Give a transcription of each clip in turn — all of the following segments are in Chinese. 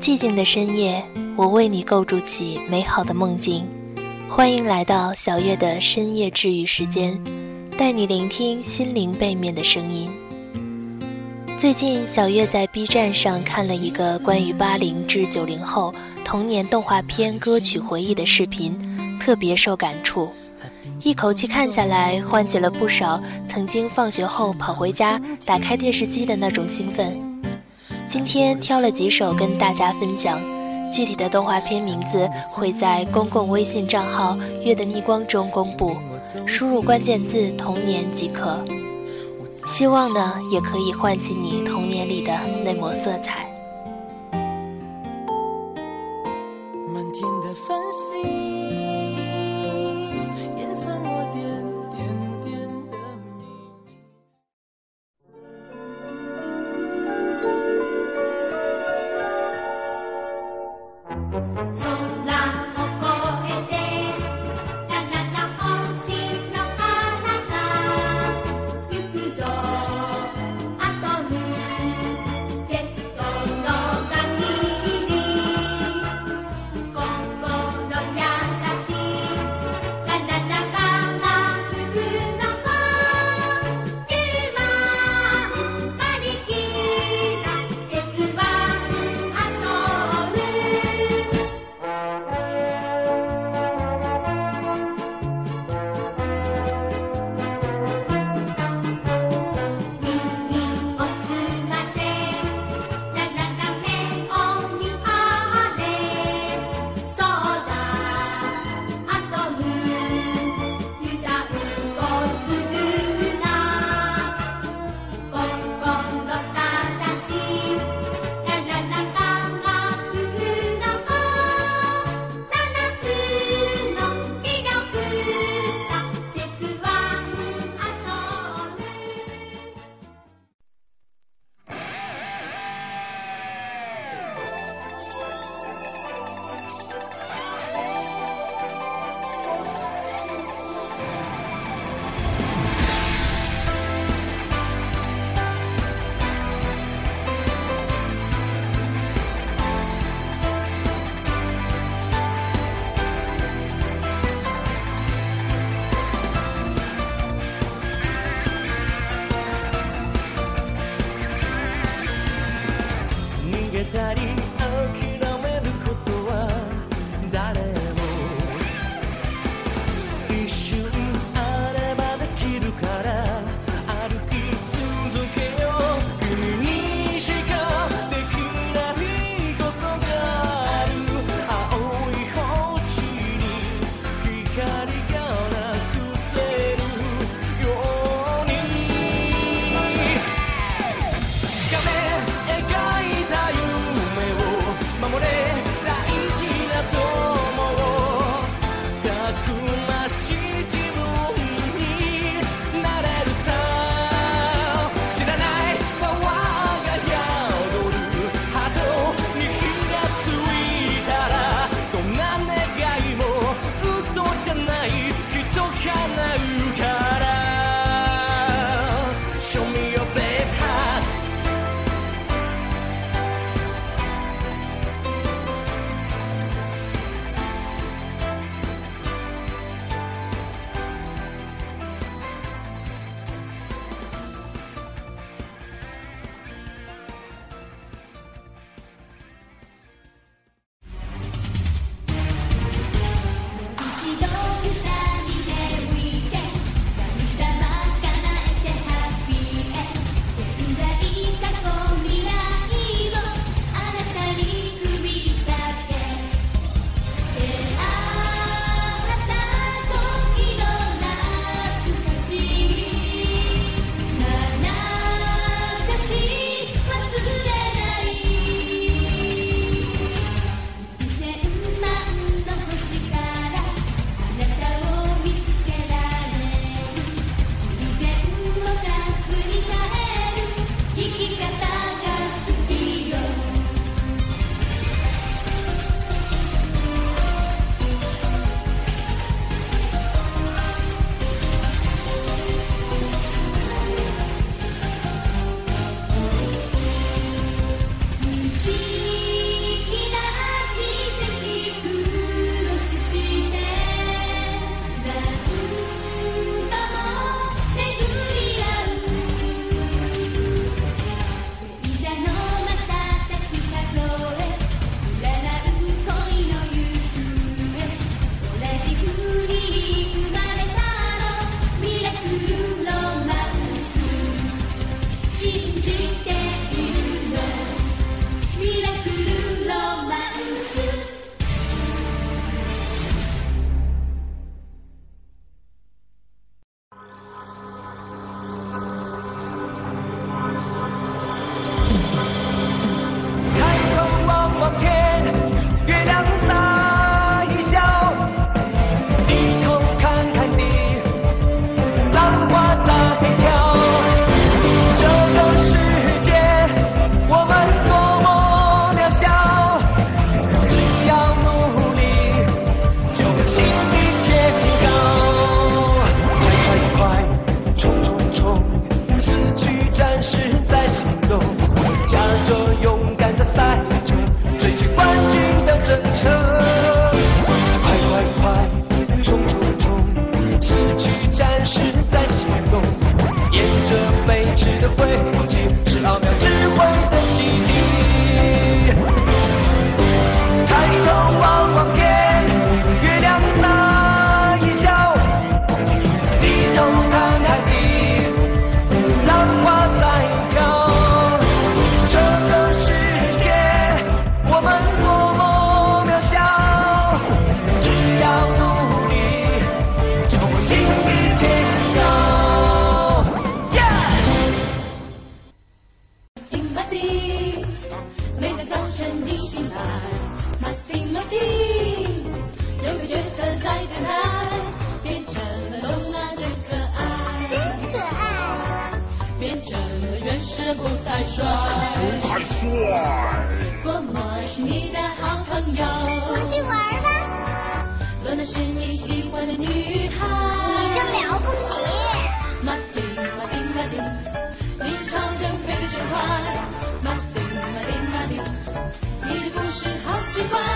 寂静的深夜，我为你构筑起美好的梦境。欢迎来到小月的深夜治愈时间，带你聆听心灵背面的声音。最近，小月在 B 站上看了一个关于八零至九零后童年动画片歌曲回忆的视频，特别受感触。一口气看下来，唤起了不少曾经放学后跑回家打开电视机的那种兴奋。今天挑了几首跟大家分享，具体的动画片名字会在公共微信账号“月的逆光”中公布，输入关键字“童年”即可。希望呢，也可以唤起你童年里的那抹色彩。满天的繁星。好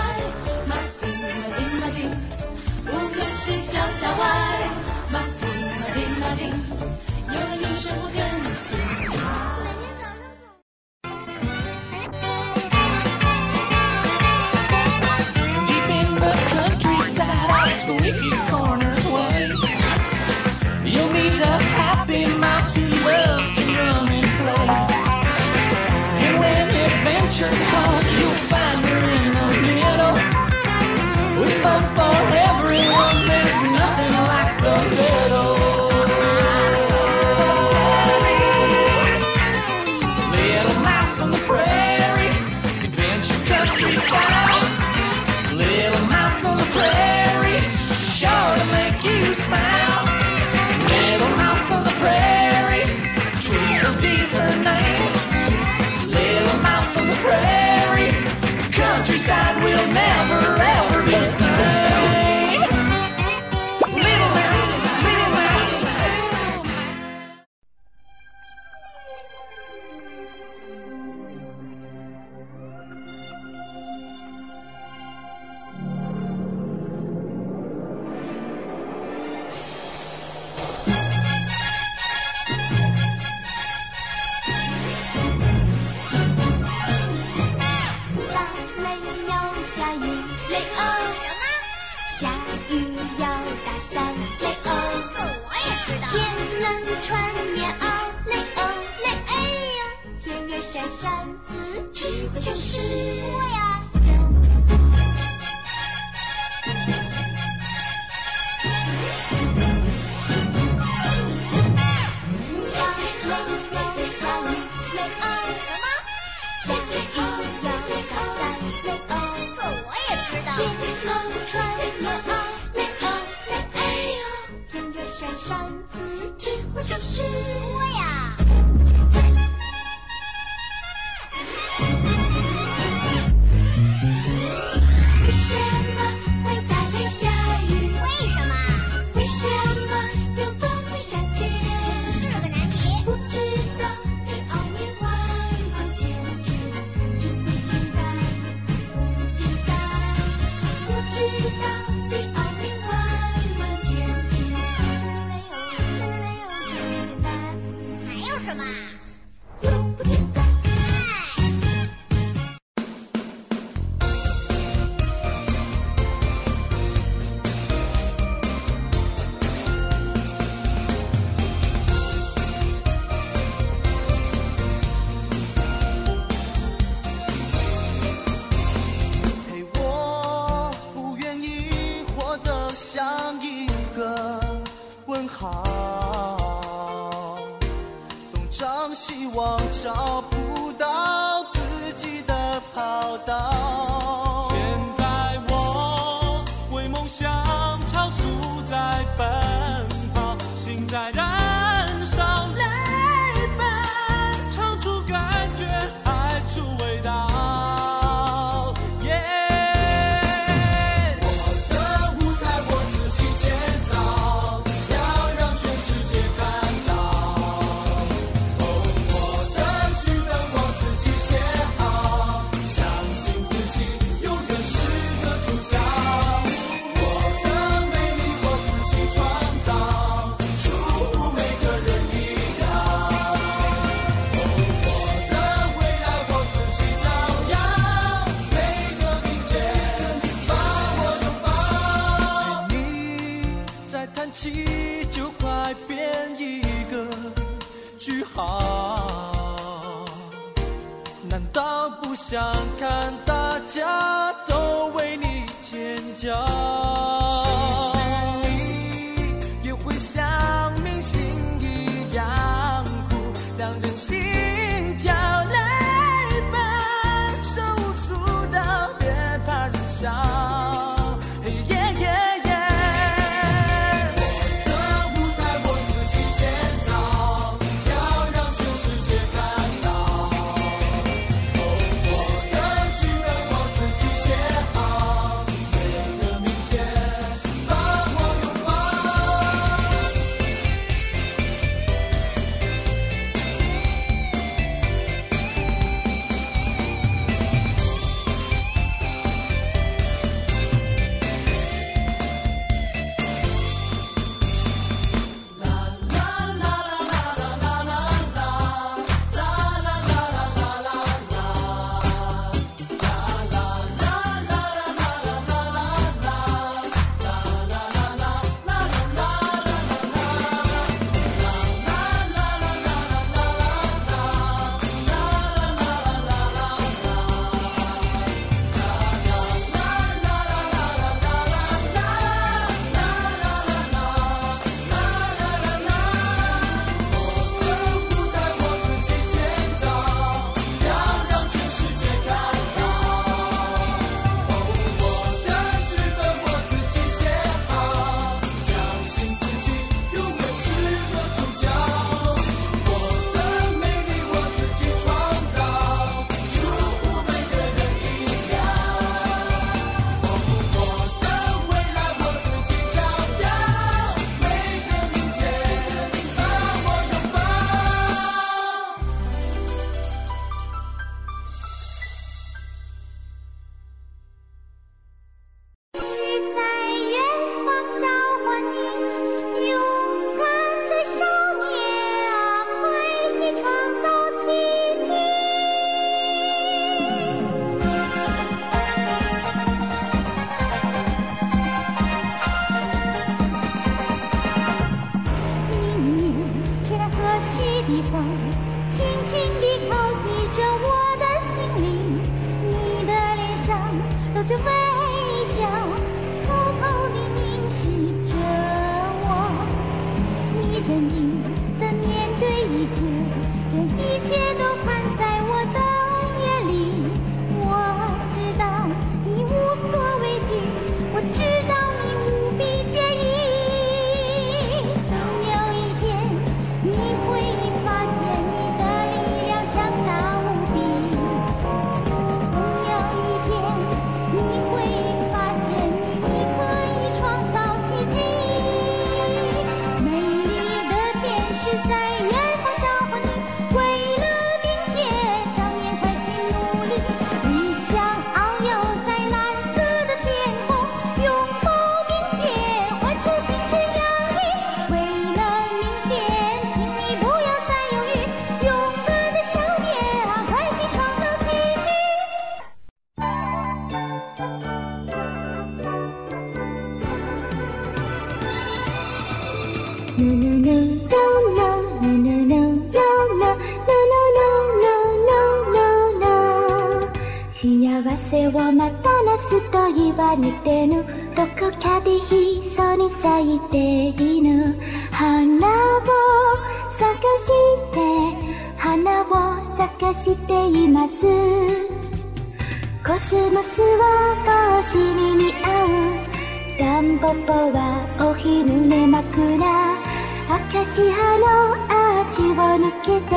抜けて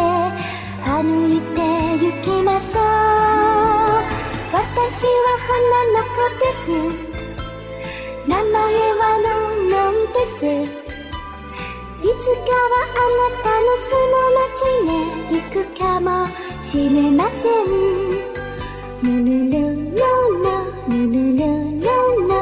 歩いて行きましょう。私は花の子です。名前はのんのんです。いつかはあなたの住む町へ行くかもしれません。ぬぬぬぬぬぬぬぬぬぬぬ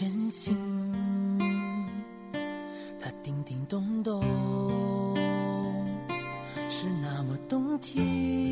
真心它叮叮咚咚是那么动听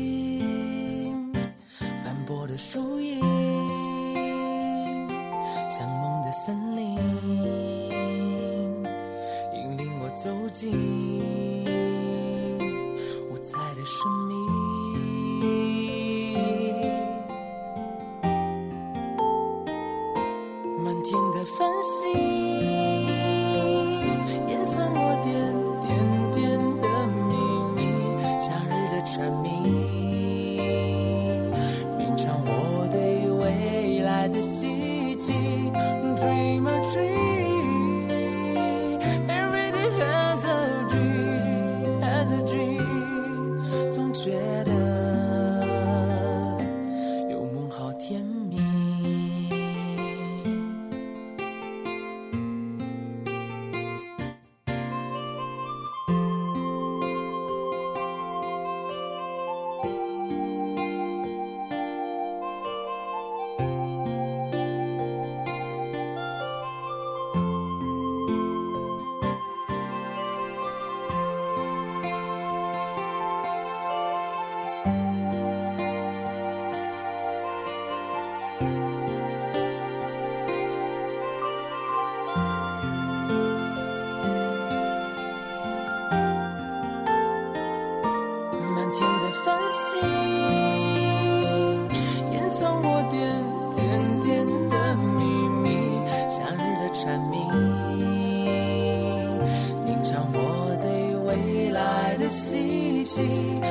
希